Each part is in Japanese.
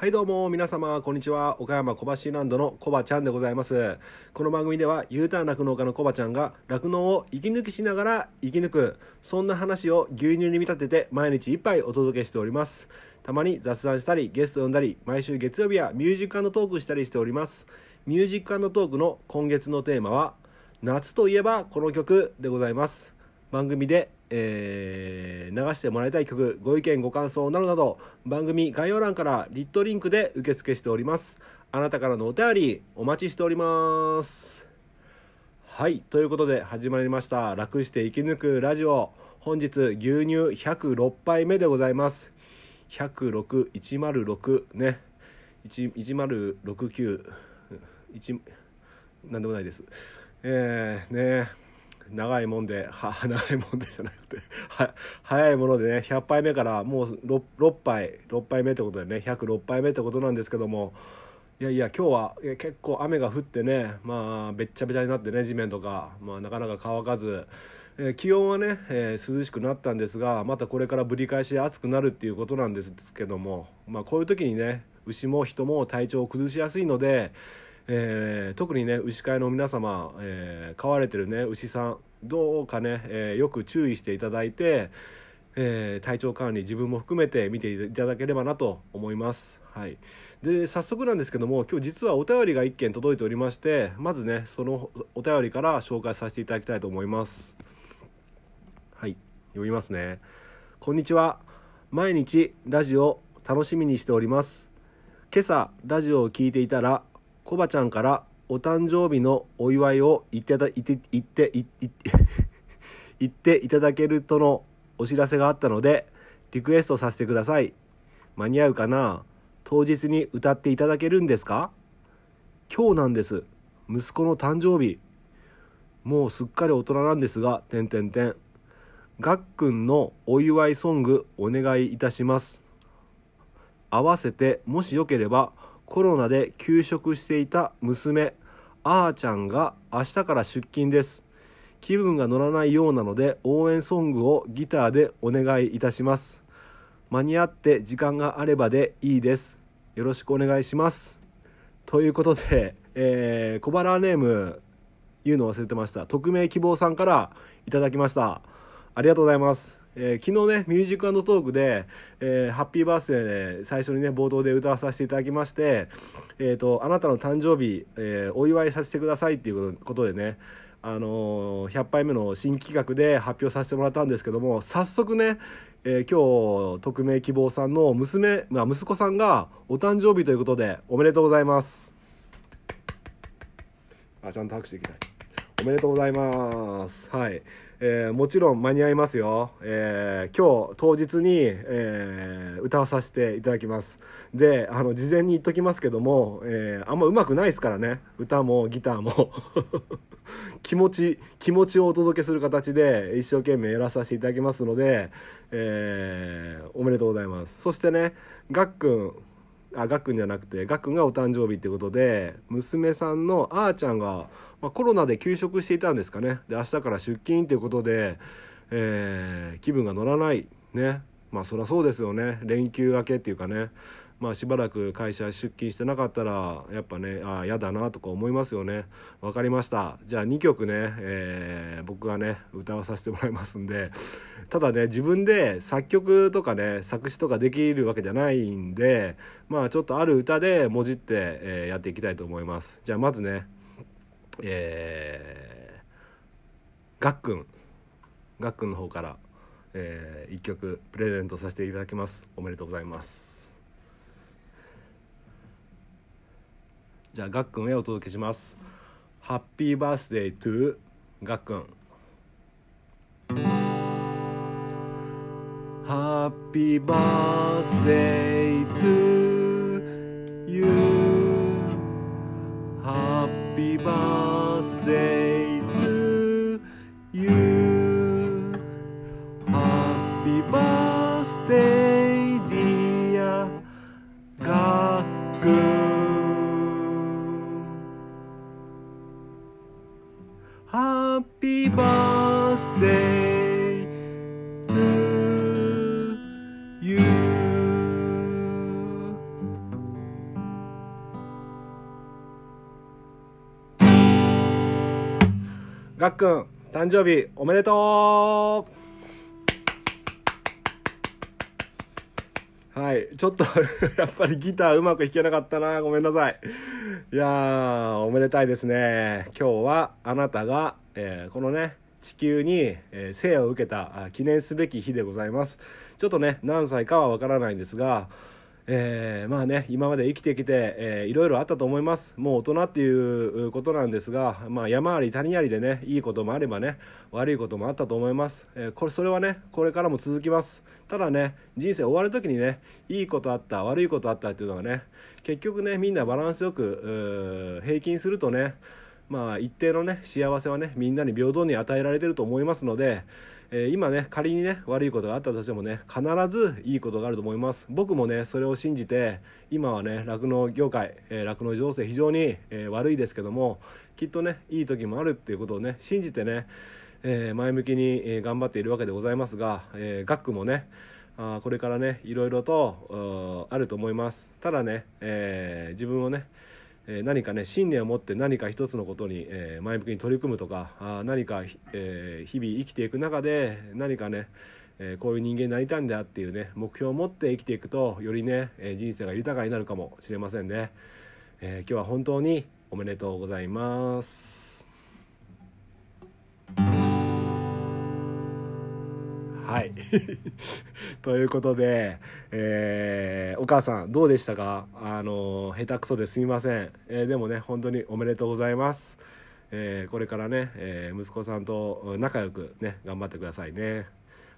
はいどうも皆様こんにちは。岡山小橋ランドのコバちゃんでございます。この番組では U ターン酪農家のコバちゃんが酪農を息抜きしながら生き抜くそんな話を牛乳に見立てて毎日一杯お届けしております。たまに雑談したりゲスト呼んだり毎週月曜日はミュージックトークしたりしております。ミュージックトークの今月のテーマは夏といえばこの曲でございます。番組でえー、流してもらいたい曲ご意見ご感想などなど番組概要欄からリットリンクで受付しております。あなたからのお便りお待ちしております。はいということで始まりました楽して生き抜くラジオ。本日牛乳106杯目でございます。106106ね。1069なんでもないです。えー、ね。長いもんでは 長いもんでじゃなくては早いものでね100杯目からもう 6, 6杯6杯目ってことでね106杯目ってことなんですけどもいやいや今日は結構雨が降ってねまあべっちゃべちゃになってね地面とか、まあ、なかなか乾かず、え、気温はね、えー、涼しくなったんですがまたこれからぶり返し暑くなるっていうことなんですけども、まあ、こういう時にね牛も人も体調を崩しやすいのでえー、特にね牛飼いの皆様、えー、飼われてるね牛さんどうかね、えー、よく注意していただいて、え体調管理自分も含めて見ていただければなと思います。はい、で早速なんですけども今日実はお便りが1件届いておりましてまずねそのお便りから紹介させていただきたいと思います。はい。読みますね。こんにちは。毎日ラジオ楽しみにしております。今朝ラジオを聞いていたらコバちゃんからお誕生日のお祝いを言って言って言って言って言っていただけるとのお知らせがあったのでリクエストさせてください。間に合うかな？当日に歌っていただけるんですか？今日なんです。息子の誕生日。もうすっかり大人なんですが点点点がっくんのお祝いソングお願いいたします。合わせてもしよければコロナで休職していた娘あーちゃんが明日から出勤です。気分が乗らないようなので応援ソングをギターでお願いいたします。間に合って時間があればでいいです。よろしくお願いします。ということで、えー、小腹ネーム言うの忘れてました。匿名希望さんからいただきました。ありがとうございます。えー、昨日ねミュージックトークで、えー、ハッピーバースデーで最初にね冒頭で歌わさせていただきまして、えーと、あなたの誕生日、えー、お祝いさせてくださいっていうことでねあのー、100杯目の新企画で発表させてもらったんですけども早速ね、えー、今日匿名希望さんの娘、まあ、息子さんがお誕生日ということでおめでとうございます。あちゃんと拍手できない。おめでとうございます。はい。えー、もちろん間に合いますよ、えー、今日当日に、えー、歌わさせていただきます。であの事前に言っときますけども、えあんま上手くないですからね。歌もギターも。気持ち気持ちをお届けする形で一生懸命やらさせていただきますので、えおめでとうございます。そしてねがっくんあがっくんじゃなくてがっくんがお誕生日ってことで娘さんのあーちゃんがまあ、コロナで休職していたんですかね。で明日から出勤ということで、えー、気分が乗らない。ね。まあそりゃそうですよね。連休明けっていうかね。まあしばらく会社出勤してなかったらやっぱねああ嫌だなとか思いますよね。分かりました。じゃあ2曲ね、えー、僕がね歌わさせてもらいますんで。ただね自分で作曲とかね作詞とかできるわけじゃないんでまあちょっとある歌でもじって、えー、やっていきたいと思います。じゃあまずねえー、がっくんがっくんの方から、えー、1曲プレゼントさせていただきます。おめでとうございます。じゃあがっくんへお届けします。ハッピーバースデートゥーがっくんハッピーバースデートゥユー birthday to you. Happy birthday, くん誕生日おめでとう。はいちょっと やっぱりギターうまく弾けなかったな。ごめんなさい。いやおめでたいですね。今日はあなたが、えーこのね地球に、えー生を受けた記念すべき日でございます。ちょっとね何歳かはわからないんですがえーまあね今まで生きてきて、えーいろいろあったと思います。もう大人っていうことなんですが、まあ、山あり谷ありでねいいこともあればね悪いこともあったと思います、えーこれそれはねこれからも続きます。ただね人生終わる時にねいいことあった悪いことあったっていうのがね結局ねみんなバランスよく平均するとねまあ一定のね幸せはねみんなに平等に与えられてると思いますので、えー今ね仮にね悪いことがあったとしてもね必ずいいことがあると思います。僕もねそれを信じて今はね酪農業界えー酪農、情勢非常に、えー悪いですけどもきっとねいい時もあるっていうことをね信じてね、えー前向きに、え頑張っているわけでございますが、えー学区もねあこれからねいろいろとあると思います。ただね、えー自分をねえ何かね信念を持って何か一つのことに、え前向きに取り組むとかあ何か、え日々生きていく中で何かね、えこういう人間になりたいんだっていうね目標を持って生きていくとよりね、え人生が豊かになるかもしれませんね、え今日は本当におめでとうございます。はい。ということで、えーお母さんどうでしたか？あの下手くそですみません、えーでもね本当におめでとうございます、えーこれからね、え息子さんと仲良くね頑張ってくださいね。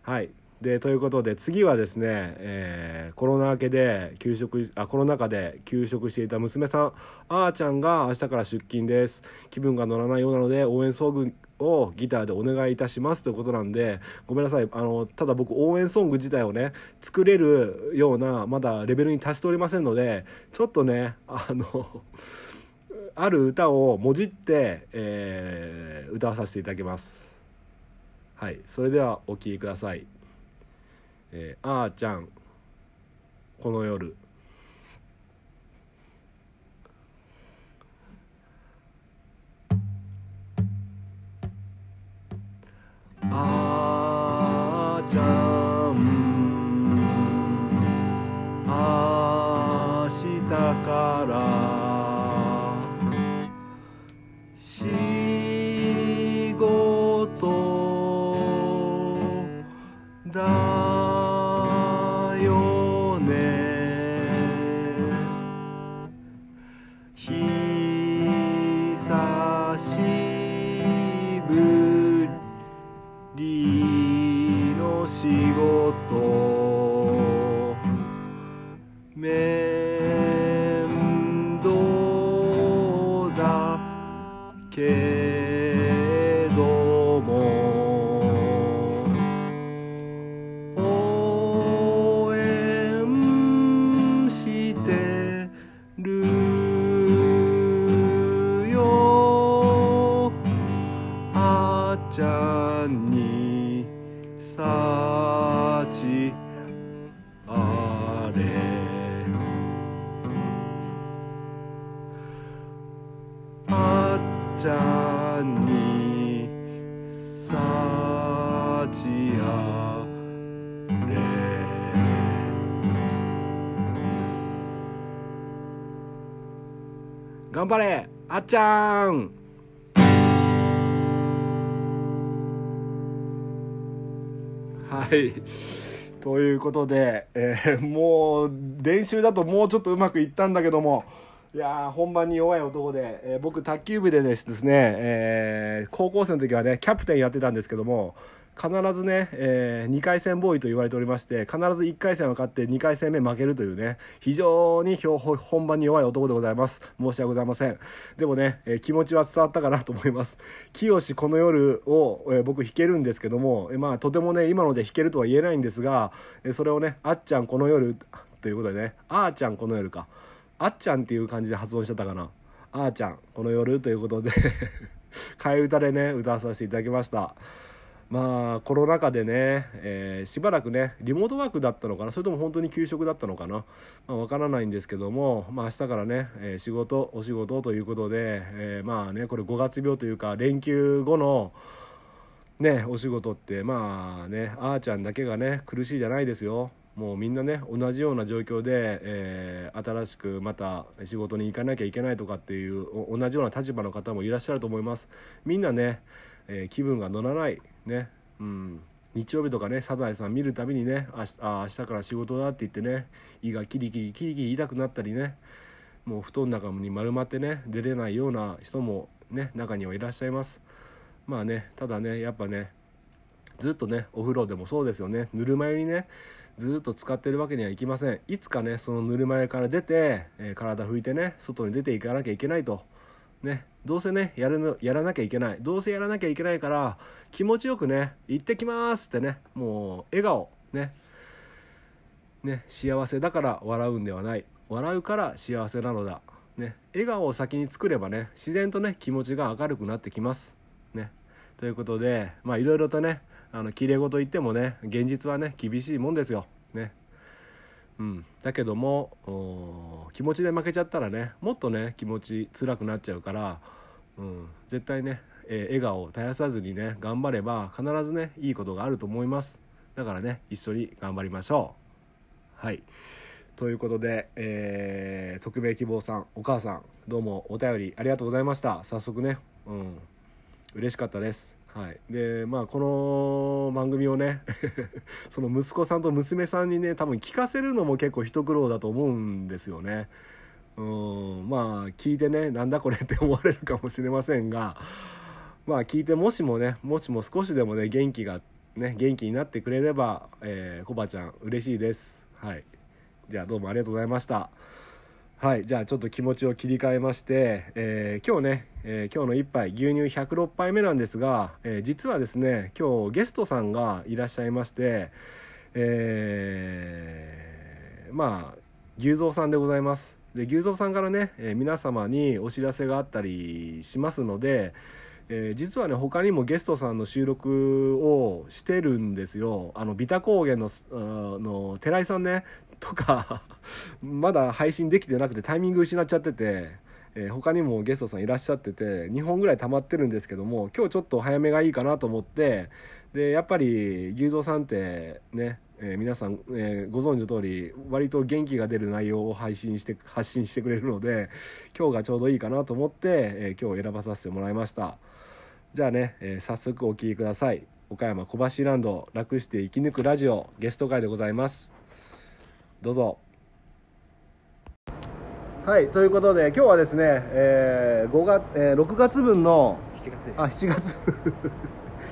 はい。でということで次はですね、えーコロナ明けで休職あコロナ禍で休職していた娘さんあーちゃんが明日から出勤です。気分が乗らないようなので応援ソングをギターでお願いいたしますということなんでごめんなさい。あのただ僕応援ソング自体をね作れるようなまだレベルに達しておりませんのでちょっとねあのある歌をもじって、えー歌わさせていただきます。はい。それではお聴きください「えーあーちゃん。この夜」あけっちゃん。はい。ということで、えーもう練習だともうちょっとうまくいったんだけどもいやー本番に弱い男で、えー僕卓球部でですね、えー高校生の時はねキャプテンやってたんですけども必ずね、え2回戦ボーイと言われておりまして必ず1回戦は勝って2回戦目負けるというね非常に本番に弱い男でございます。申し訳ございません。でもね、えー気持ちは伝わったかなと思います。清この夜を、えー僕弾けるんですけども、えーまあとてもね今ので弾けるとは言えないんですが、えーそれをねあっちゃんこの夜ということでねあーちゃんこの夜か。あっちゃんっていう感じで発音しちゃったかな。あーちゃんこの夜ということで 替え歌でね歌わさせていただきました。まあコロナ禍でね、えー、しばらくねリモートワークだったのかなそれとも本当に給食だったのかな、まあ、分からないんですけども、まあ、明日からね、えー、仕事お仕事ということで、えー、まあねこれ5月病というか連休後のねお仕事ってまあねあーちゃんだけがね苦しいじゃないですよ。もうみんなね同じような状況で、えー、新しくまた仕事に行かなきゃいけないとかっていう同じような立場の方もいらっしゃると思います。みんなね、え、気分が乗らない。ね。うん。日曜日とかねサザエさん見るたびにね明日あ明日から仕事だって言ってね胃がキリキリキリキリ痛くなったりねもう布団の中に丸まってね出れないような人もね中にはいらっしゃいます。まあねただねやっぱねずっとねお風呂でもそうですよね。ぬるま湯にねずっと使ってるわけにはいきません。いつかねそのぬるま湯から出て、えー、体拭いてね外に出ていかなきゃいけないとねどうせねやるのやらなきゃいけない。どうせやらなきゃいけないから気持ちよくね行ってきますってねもう笑顔ね。ね幸せだから笑うんではない。笑うから幸せなのだ。ね笑顔を先に作ればね自然とね気持ちが明るくなってきます。ね。ということでまあいろいろとねあのきれい事言ってもね現実はね厳しいもんですよ。ね。うん、だけども気持ちで負けちゃったらねもっとね気持ち辛くなっちゃうから、うん、絶対ね、えー、笑顔を絶やさずにね頑張れば必ずねいいことがあると思います。だからね一緒に頑張りましょう。はい。ということで、えー、匿名希望さんお母さんどうもお便りありがとうございました。早速ねうん。嬉しかったです。はい。でまあこの番組をね その息子さんと娘さんにね多分聞かせるのも結構一苦労だと思うんですよね。うん。まあ聞いてねなんだこれって思われるかもしれませんがまあ聞いてもしもねもしも少しでもね元気がね元気になってくれれば、えー、コバちゃん嬉しいです。はい。じゃあどうもありがとうございました。はいじゃあちょっと気持ちを切り替えまして、えー、今日ね、えー、今日の1杯牛乳106杯目なんですが、えー、実はですね今日ゲストさんがいらっしゃいましてえまあ牛蔵さんでございます。で牛蔵さんからね、え皆様にお知らせがあったりしますので、えー、実はね他にもゲストさんの収録をしてるんですよ。あのビタ高原のの寺井さんね。とか まだ配信できてなくてタイミング失っちゃってて、えー、他にもゲストさんいらっしゃってて2本ぐらい溜まってるんですけども今日ちょっと早めがいいかなと思ってでやっぱり牛蔵さんってねえー、皆さん、えー、ご存知の通り割と元気が出る内容を配信して発信してくれるので今日がちょうどいいかなと思って、え、今日選ばさせてもらいました。じゃあね、え早速お聴きください。岡山小橋ランド楽して生き抜くラジオゲスト会でございます。どうぞ。はいということで今日はですね、えー、5月、えー、6月分の7月です。あ7月。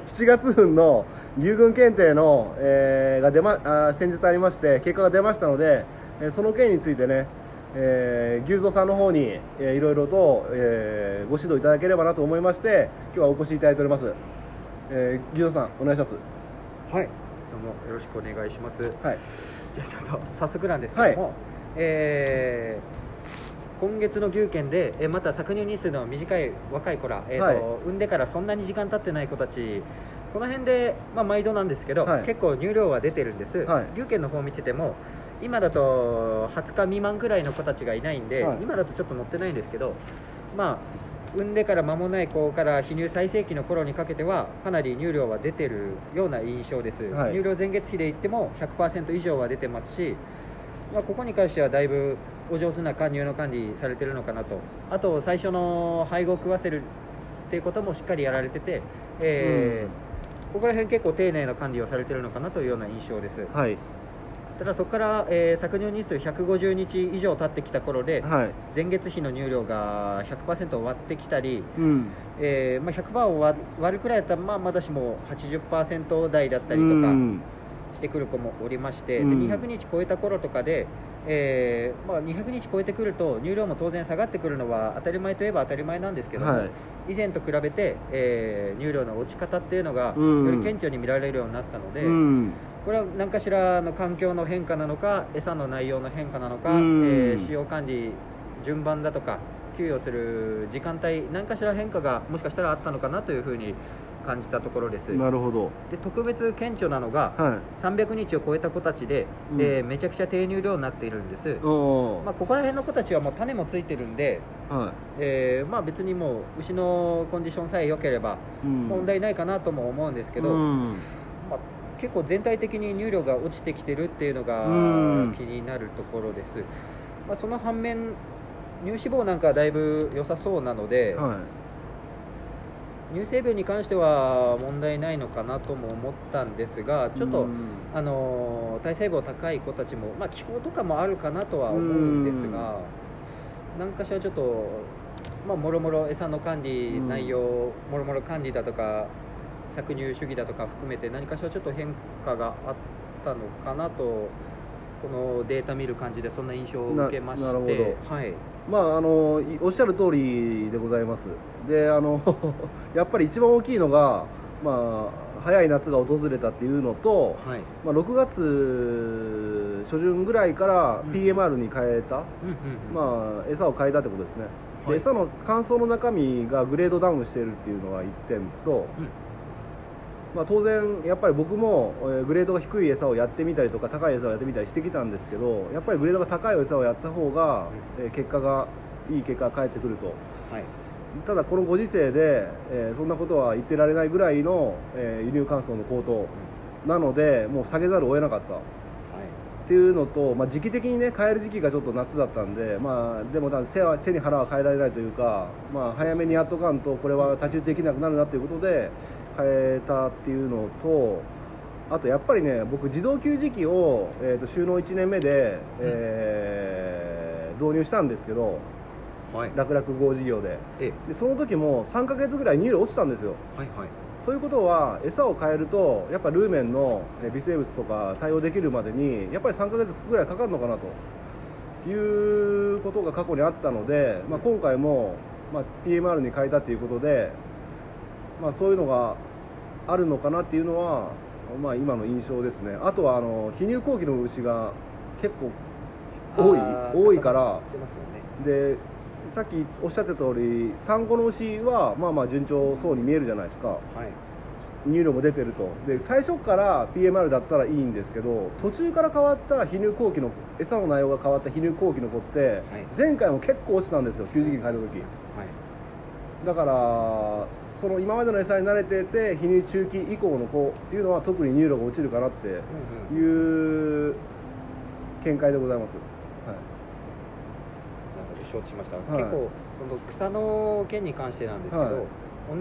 7月分の牛群検定の、えー、が出まあ先日ありまして結果が出ましたので、えー、その件についてね、えー、牛蔵さんの方に、えー、いろいろと、えー、ご指導いただければなと思いまして今日はお越しいただいております、えー、牛蔵さんお願いします。はい。どうもよろしくお願いします。はい。じゃあちょっと早速なんですけども、はい、えー、今月の牛券で、えまた搾乳日数の短い若い子ら、えーと、はい、産んでからそんなに時間経ってない子たちこの辺で、まあ、毎度なんですけど、はい、結構乳量は出てるんです、はい、牛券の方を見てても今だと20日未満ぐらいの子たちがいないんで、はい、今だとちょっと載ってないんですけどまあ産んでから間もない子から泌乳最盛期の頃にかけてはかなり乳量は出てるような印象です、はい、乳量前月比で言っても100%以上は出てますし、まあ、ここに関してはだいぶお上手な加乳の管理されてるのかなと。あと最初の配合を食わせるっていうこともしっかりやられてて、えー、うん、ここら辺結構丁寧な管理をされてるのかなというような印象です、はいただそこから、えー、搾乳日数150日以上経ってきた頃で、はい、前月比の乳量が100%割ってきたり、うん、えー、まあ、100%を割るくらいだったら、まあ、まだしも80%台だったりとかしてくる子もおりまして、うん、で200日超えた頃とかで、えーまあ、200日超えてくると乳量も当然下がってくるのは当たり前といえば当たり前なんですけども、はい、以前と比べて、えー、乳量の落ち方っていうのがより顕著に見られるようになったので。うんこれは何かしらの環境の変化なのか餌の内容の変化なのか、えー、使用管理順番だとか給与する時間帯何かしら変化がもしかしたらあったのかなというふうに感じたところです。なるほど。で特別顕著なのが、は300日を超えた子たちで、うん。えーめちゃくちゃ低乳量になっているんです。まあ、ここら辺の子たちはもう種もついてるんで、はえーまあ、別にもう牛のコンディションさえ良ければい、うん。問題ないかなとも思うんですけど、うん。まあ、結構全体的に乳量が落ちてきてるっていうのがうん。気になるところです、まあ、その反面乳脂肪なんかはだいぶ良さそうなので、は乳成分に関しては問題ないのかなとも思ったんですがいちょっと、うん。あのー体細胞高い子たちも、まあ、気候とかもあるかなとは思うんですが何かしらちょっと、まあ、もろもろ餌の管理うん。内容、もろもろ管理だとか搾乳主義だとか含めて何かしらちょっと変化があったのかなとこのデータ見る感じでそんな印象を受けまして。ななるほはい。まああのいおっしゃる通りでございます。であの やっぱり一番大きいのがまあ早い夏が訪れたっていうのと、はい。まあ、6月初旬ぐらいからうん。PMR に変えた、うんまあ餌を変えたってことですね、ではい。餌の乾燥の中身がグレードダウンしているっていうのが1点と、うんまあ、当然やっぱり僕も、えーグレードが低い餌をやってみたりとか高い餌をやってみたりしてきたんですけどやっぱりグレードが高い餌をやった方が、えー結果がいい結果が返ってくると。はい。ただこのご時世で、えーそんなことは言ってられないぐらいの、えー輸入乾燥の高騰なのでもう下げざるを得なかった。っていうのと、まあ、時期的にね変える時期がちょっと夏だったんで、まあ、でも背は背に腹は変えられないというか、まあ、早めにやっとかんとこれは太刀打ちできなくなるなということで変えたっていうのとあとやっぱりね僕自動給餌器を、えー、と収納1年目で、えー導入したんですけどはい。楽々号事業で。えでその時も3ヶ月ぐらい乳量落ちたんですよ。はいはい。ということは餌を変えるとやっぱルーメンのえ微生物とか対応できるまでにやっぱり3ヶ月ぐらいかかるのかなと。いうことが過去にあったので、まあ、今回も、まあ、PMR に変えたということで、まあ、そういうのがあるのかなっていうのは、まあ、今の印象ですね。あとはあの非乳後期の牛が結構多い多いから。ね。でさっきおっしゃってた通り産後の牛はまあまあ順調そうに見えるじゃないですか。はい。乳量も出てると。で最初から PMR だったらいいんですけど途中から変わった非乳後期の餌の内容が変わった非乳後期の子って前回も結構落ちたんですよ給餌器に変えた時。はいだからその今までの餌に慣れてて非乳中期以降の子っていうのは特に乳量が落ちるかなっていう見解でございます、はい。承知しました、はい。結構その草の件に関してなんですけど、はい。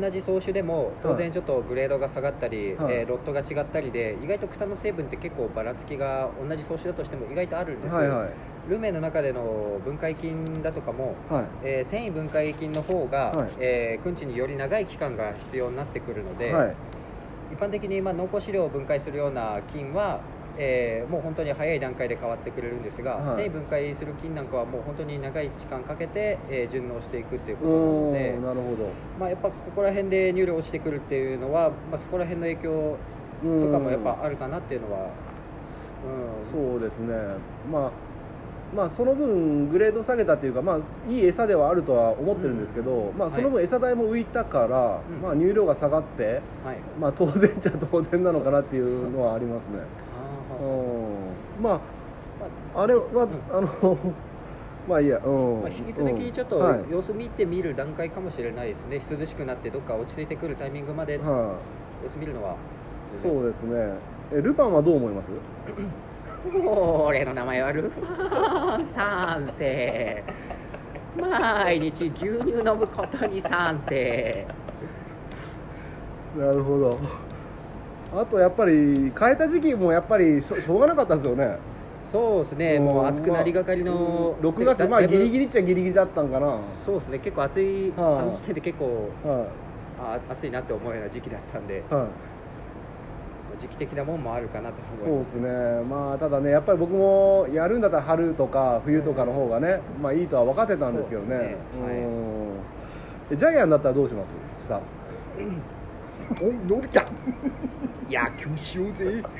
同じ草種でも当然ちょっとグレードが下がったり、はい。えーロットが違ったりで意外と草の成分って結構ばらつきが同じ草種だとしても意外とあるんです、はいはいルメの中での分解菌だとかも、はい。えー繊維分解菌の方が、はい。えー、訓地により長い期間が必要になってくるので、はい。一般的にまあ濃厚飼料を分解するような菌は、えーもう本当に早い段階で変わってくれるんですが、はい。繊維分解する菌なんかはもう本当に長い時間かけて、えー順応していくっていうことなおのでー、なるほど。まあ、やっぱここら辺で乳量落ちてくるっていうのは、まあ、そこら辺の影響とかもやっぱあるかなっていうのは、うん。そうですね。まあまあその分グレード下げたっていうかまあいい餌ではあるとは思ってるんですけど、まあその分餌代も浮いたから、うん。まあ乳量が下がってはい。まあ当然っちゃ当然なのかなっていうのはありますね。あーうん。まああれは、あの まあいいやうん、まあ、引き続きちょっとうんはい。様子見てみる段階かもしれないですね、涼しくなってどっか落ち着いてくるタイミングまで様は子見るのは、い、そうですね。えルパンはどう思います？俺の名前はルパン賛成毎日牛乳飲むことに賛成なるほど。あとやっぱり変えた時期もやっぱりしょしょうがなかったですよね。そうですね。もう暑くなりがかりの、うん。6月まあギリギリっちゃギリギリだったんかな、はそうですね。結構暑い、はい。あの時点で結構い。あ暑いなって思うような時期だったんで。はい時期的なもんもあるかなとそうですね。まあただねやっぱり僕もやるんだったら春とか冬とかの方がね、まあいいとは分かってたんですけどね。ね。はい。ジャイアンだったらどうします？下。おのび太。野球しようぜ。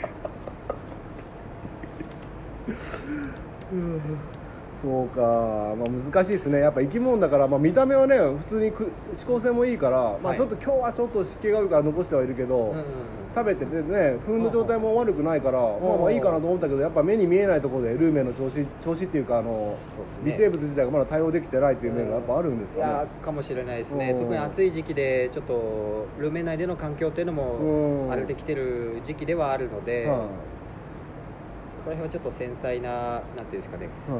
そうか、まあ、難しいですね。やっぱ生き物だから、まあ、見た目はね普通にく指向性もいいから、まあ、はい。ちょっと今日はちょっと湿気が多いから残してはいるけど、うんうんうん食べててね糞の状態も悪くないから、まあまあいいかなと思ったけどやっぱ目に見えないところでルーメンの調子調子っていうかあの微生物自体がまだ対応できてないっていう面がやっぱあるんですかね。ーかもしれないですね。うん。特に暑い時期でちょっとルーメン内での環境っていうのうん。も荒れてきてる時期ではあるので、はいそこら辺はちょっと繊細ななんていうんですかね、はいま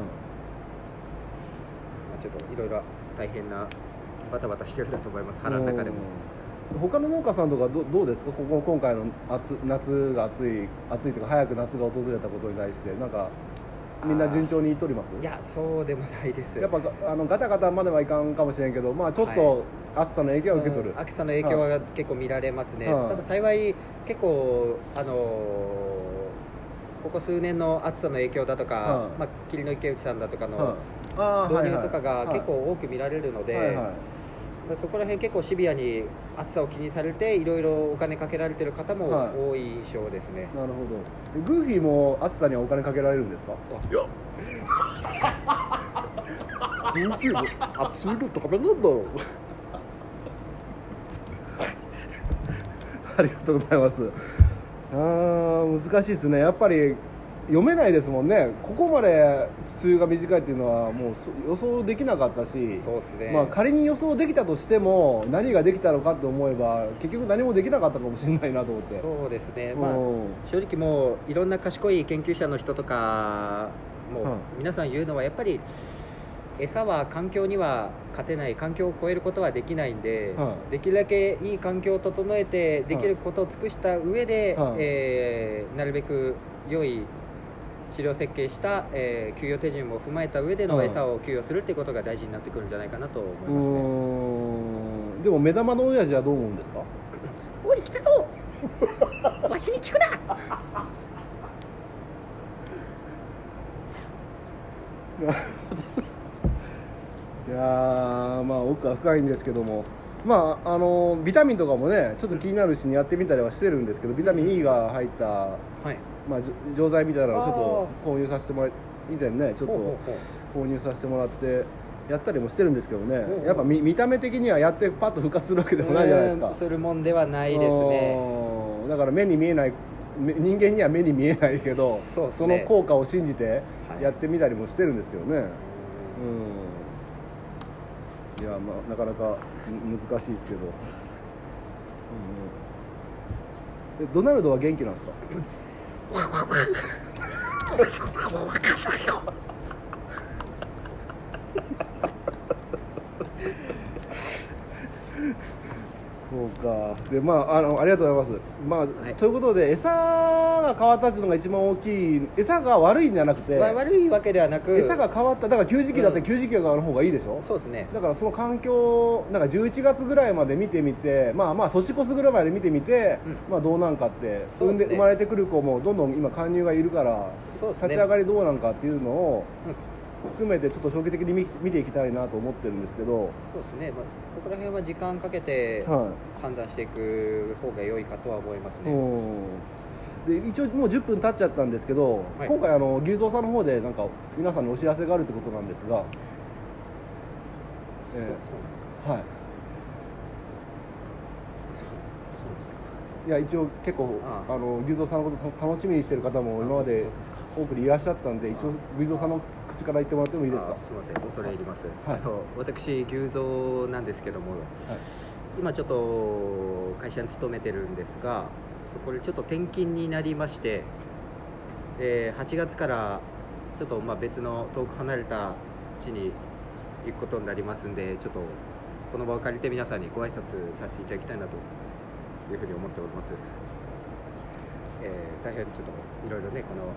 あ、ちょっといろいろ大変なバタバタしてるんだと思います。腹の中でも。うん他の農家さんとかどどうですか？ここ今回の夏夏が暑い暑いというか早く夏が訪れたことに対してなんかみんな順調にいっとります？いやそうでもないです。やっぱがあのガタガタまではいかんかもしれんけどまあちょっと暑さの影響は受け取る、うん秋さんの影響は結構見られますね、はい。ただ幸い結構あのーここ数年の暑さの影響だとか、はい。まあ、霧の池内さんだとかはい。の導入とかが結構はい。多く見られるので、はいはいそこら辺結構シビアに暑さを気にされていろいろお金かけられてる方もはい。多い印象ですね、なるほど。グーフィーも暑さにはお金かけられるんですか？いや。暑いの食べなんだよ ありがとうございます。あー難しいですね。やっぱり読めないですもんね。ここまで梅雨が短いっていうのはもうそ予想できなかったし。そうですね、まあ、仮に予想できたとしても何ができたのかと思えば結局何もできなかったかもしれないなと思って。そうですね、まあ、うん正直もういろんな賢い研究者の人とかもうはい皆さん言うのはやっぱり餌は環境には勝てない。環境を超えることはできないんで、はいできるだけいい環境を整えてできることを尽くした上で、はいえーなるべく良い飼料設計した、えー給与手順も踏まえた上でのはい餌を給与するっていうことが大事になってくるんじゃないかなと思いうますね。でも目玉の親父はどう思うんですか？おい北野わしに聞くな！いやーまあ奥は深いんですけども。まああのビタミンとかもねちょっと気になるしにやってみたりはしてるんですけどビタミン E が入った、はい。まあ、錠剤みたいなのをちょっと購入させてもらい以前ねちょっと購入させてもらってやったりもしてるんですけどね。やっぱ見見た目的にはやってパッと復活するわけでもないじゃないですか。うんするもんではないですね。うん。だから目に見えないめ人間には目に見えないけどそね。の効果を信じてはい。やってみたりもしてるんですけどね、うん。うん。いやまあなかなかむ難しいですけど、うん、えドナルドは元気なんですか？わわわこれはもうわかんないよ。そうか。でまああのありがとうございます、まあはい。ということで餌が変わったっていうのが一番大きい。餌が悪いんじゃなくて、わ悪いわけではなく餌が変わった。だから給時期だってうん。給時期の方がいいでしょ、そうですね。だからその環境なんか11月ぐらいまで見てみてまあまあ年越すぐらいまで見てみて、うん。まあどうなんかって、ね。で生まれてくる子もどんどん今加入がいるから、ね。立ち上がりどうなんかっていうのをうん含めてちょっと長期的に見見ていきたいなと思ってるんですけど、そうですね、まあ、ここら辺は時間かけては判断していく方が良いかとは思いますい、ね、うん。で一応もう10分経っちゃったんですけど、はい。今回あの牛蔵さんの方でなんか皆さんにお知らせがあるってことなんですが、そうえそうですか。ーはい。そうですか。いや一応結構ああ。の牛蔵さんのこと楽しみにしてる方も今まで多くいらっしゃったんで一応牛蔵さんの口から言ってもらってもいいですか？あすみません。恐れ入ります、はい。あの私牛蔵なんですけども、今ちょっと会社に勤めてるんですがそこでちょっと転勤になりまして、えー8月からちょっとまあ別の遠く離れた地に行くことになりますんでちょっとこの場を借りて皆さんにご挨拶させていただきたいなというふうに思っております、えー大変ちょっといろいろねこの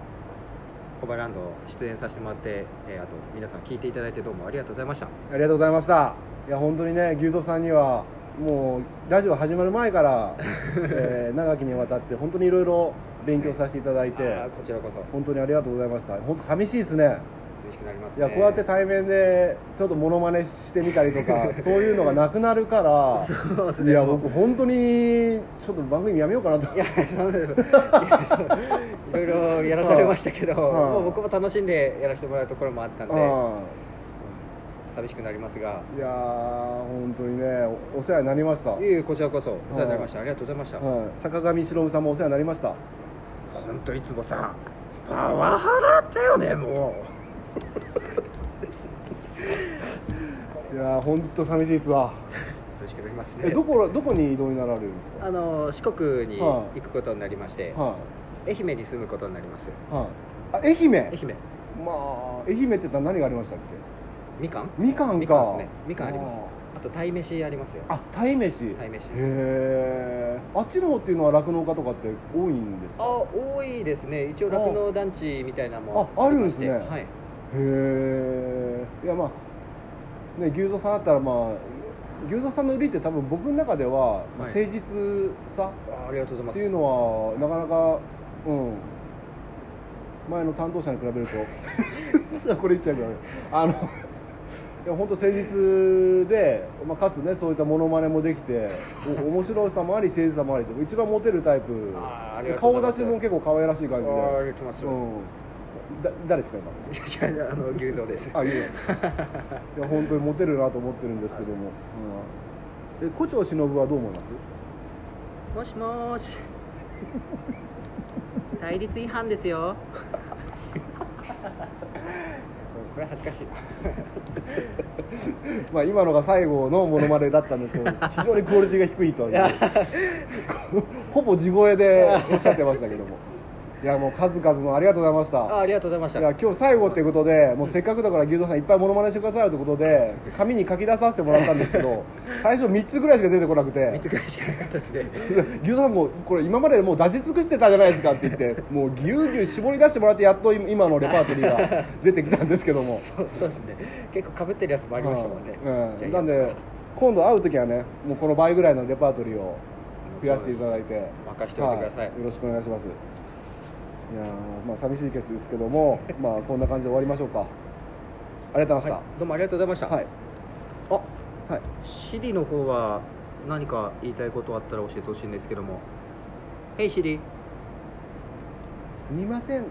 コバランド出演させてもらって、えーあと皆さん聞いていただいてどうもありがとうございました。ありがとうございました。いや本当にね牛蔵さんにはもうラジオ始まる前から、えー長きにわたって本当にいろいろ勉強させていただいてこちらこそ。本当にありがとうございました。本当寂しいですね。寂しくなります、いやこうやって対面でちょっとモノマネしてみたりとか そういうのがなくなるからそうですね。いや僕本当にちょっと番組やめようかなと。いやそうです。いろいろやらされましたけど、はい。もう僕も楽しんでやらせてもらうところもあったんで、うん寂しくなりますが。いやー本当にねおお世話になりました、はいえこちらこそお世話になりました、ありがとうございました、坂上忍さんもお世話になりました。本当いつもさパワハラだよねもいやー本当寂しいですわ。う寂しくなりますね。えどこどこに移動になられるんですか？あの四国には行くことになりまして、は愛媛に住むことになります。いはい。あ愛媛？愛媛。まあ愛媛って言ったら何がありましたっみかん？けみかんか。みかんね。みかんあります。あと鯛めしありますよ。あ鯛めしへ鯛めしえあっちの方っていうのは酪農家とかって多いんですあか多いですね。一応酪農団地みたいなのもああるんですね。はいへえいやまあね牛蔵さんだったらまあ牛蔵さんの売りって多分僕の中では、まあはい。誠実さあありがとうございます。っていうのはなかなかうん。前の担当者に比べると。これ言っちゃうからあのいや本当誠実で、まあ、かつねそういったモノマネもできてお面白さもあり誠実さもありと一番モテるタイプ。顔立ちも結構可愛らしい感じで。ありがとうございます、うんだ誰ですか今？いやあの牛蔵です。あいいです。いや本当にモテるなと思ってるんですけども、うん、え胡蝶忍はどう思います？もしもーし。対立違反ですよ。これ恥ずかしい。なまあ今のが最後のモノマネだったんですけど非常にクオリティが低いというほぼ地声でおっしゃってましたけどもいやもう数々のありがとうございました。あありがとうございました。いや今日最後っていうことでもうせっかくだから牛蔵さんいっぱいモノマネしてくださいよということで紙に書き出させてもらったんですけど 最初3つぐらいしか出てこなくて。3つぐらいしかなかったですね。牛さんもこれ今までもう出し尽くしてたじゃないですかって言ってもうぎゅうぎゅう絞り出してもらってやっと今のレパートリーが 出てきたんですけども。そうそうですね。結構かぶってるやつもありましたもんね、うん。なんで今度会う時はねもうこの倍ぐらいのレパートリーを増やしていただいて。任しておいてください、はよろしくお願いしますいやーまあ寂しいケースですけども まあこんな感じで終わりましょうか。ありがとうございまはいどうもありがとうございました、したはい。あはい。シリの方は何か言いたいことあったら教えてほしいんですけども「ヘイシリすみません。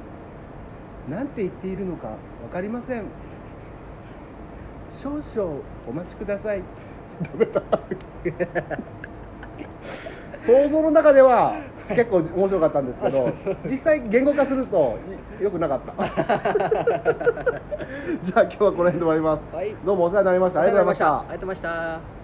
なんて言っているのか分かりません。少々お待ちください。ダメだ想像の中では 結構面白かったんですけど実際言語化するとよくなかった。じゃあ今日はこの辺で終わります」はい。どうもお世話になりました。ありがとうございました。ありがとうございました。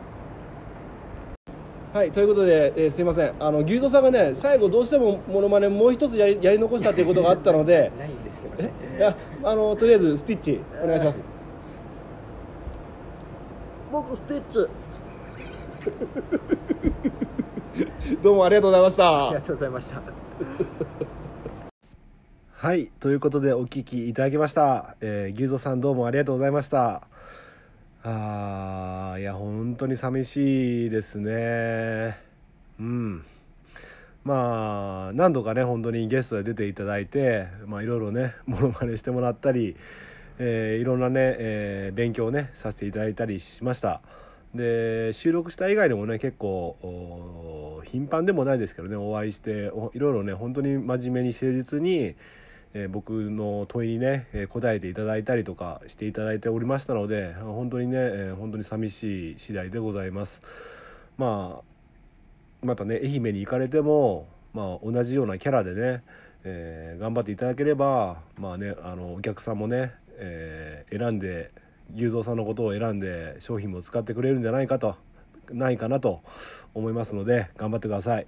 はい、ということで、えーすいません、あの牛蔵さんがね、最後どうしてもモノマネもう一つやりやり残したということがあったので ないんですけどえね。いやあのとりあえずスティッチお願いします。僕ステッチ どうもありがとうございましありがた。とうございました はい、ということでお聞きいただきました。えー、牛蔵さんどうもありがとうございました。あーいや本当に寂しいですね。うん。まあ何度かね本当にゲストで出ていただいて、まあいろいろねモノマネしてもらったり、えーいろんなね、えー勉強をねさせていただいたりしました。で収録した以外でもね結構頻繁でもないですけどねお会いしていろいろね本当に真面目に誠実に、えー僕の問いにね、えー答えていただいたりとかしていただいておりましたので本当にね、えー本当に寂しい次第でございます。まあまたね愛媛に行かれても、まあ、同じようなキャラでね、えー頑張っていただければまあねあのお客さんもね、えー選んで牛蔵さんのことを選んで商品も使ってくれるんじゃないかとないかなと思いますので頑張ってください。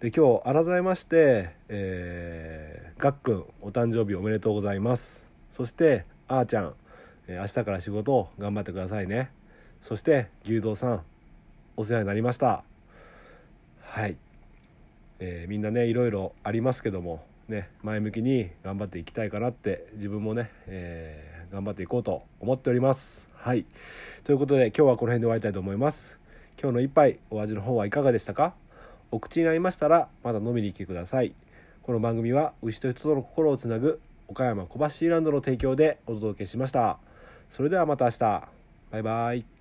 で今日改めまして、えー、がっくんお誕生日おめでとうございます。そしてあーちゃん、えー明日から仕事を頑張ってくださいね。そして牛蔵さんお世話になりました。はい、えーみんなねいろいろありますけどもね前向きに頑張っていきたいかなって自分もね、えー頑張っていこうと思っております。はい。ということで今日はこの辺で終わりたいと思います。今日の一杯お味の方はいかがでしたか？お口に合いましたらまた飲みに来てください。この番組は牛と人との心をつなぐ岡山小橋ランドの提供でお届けしました。それではまた明日。バイバイ。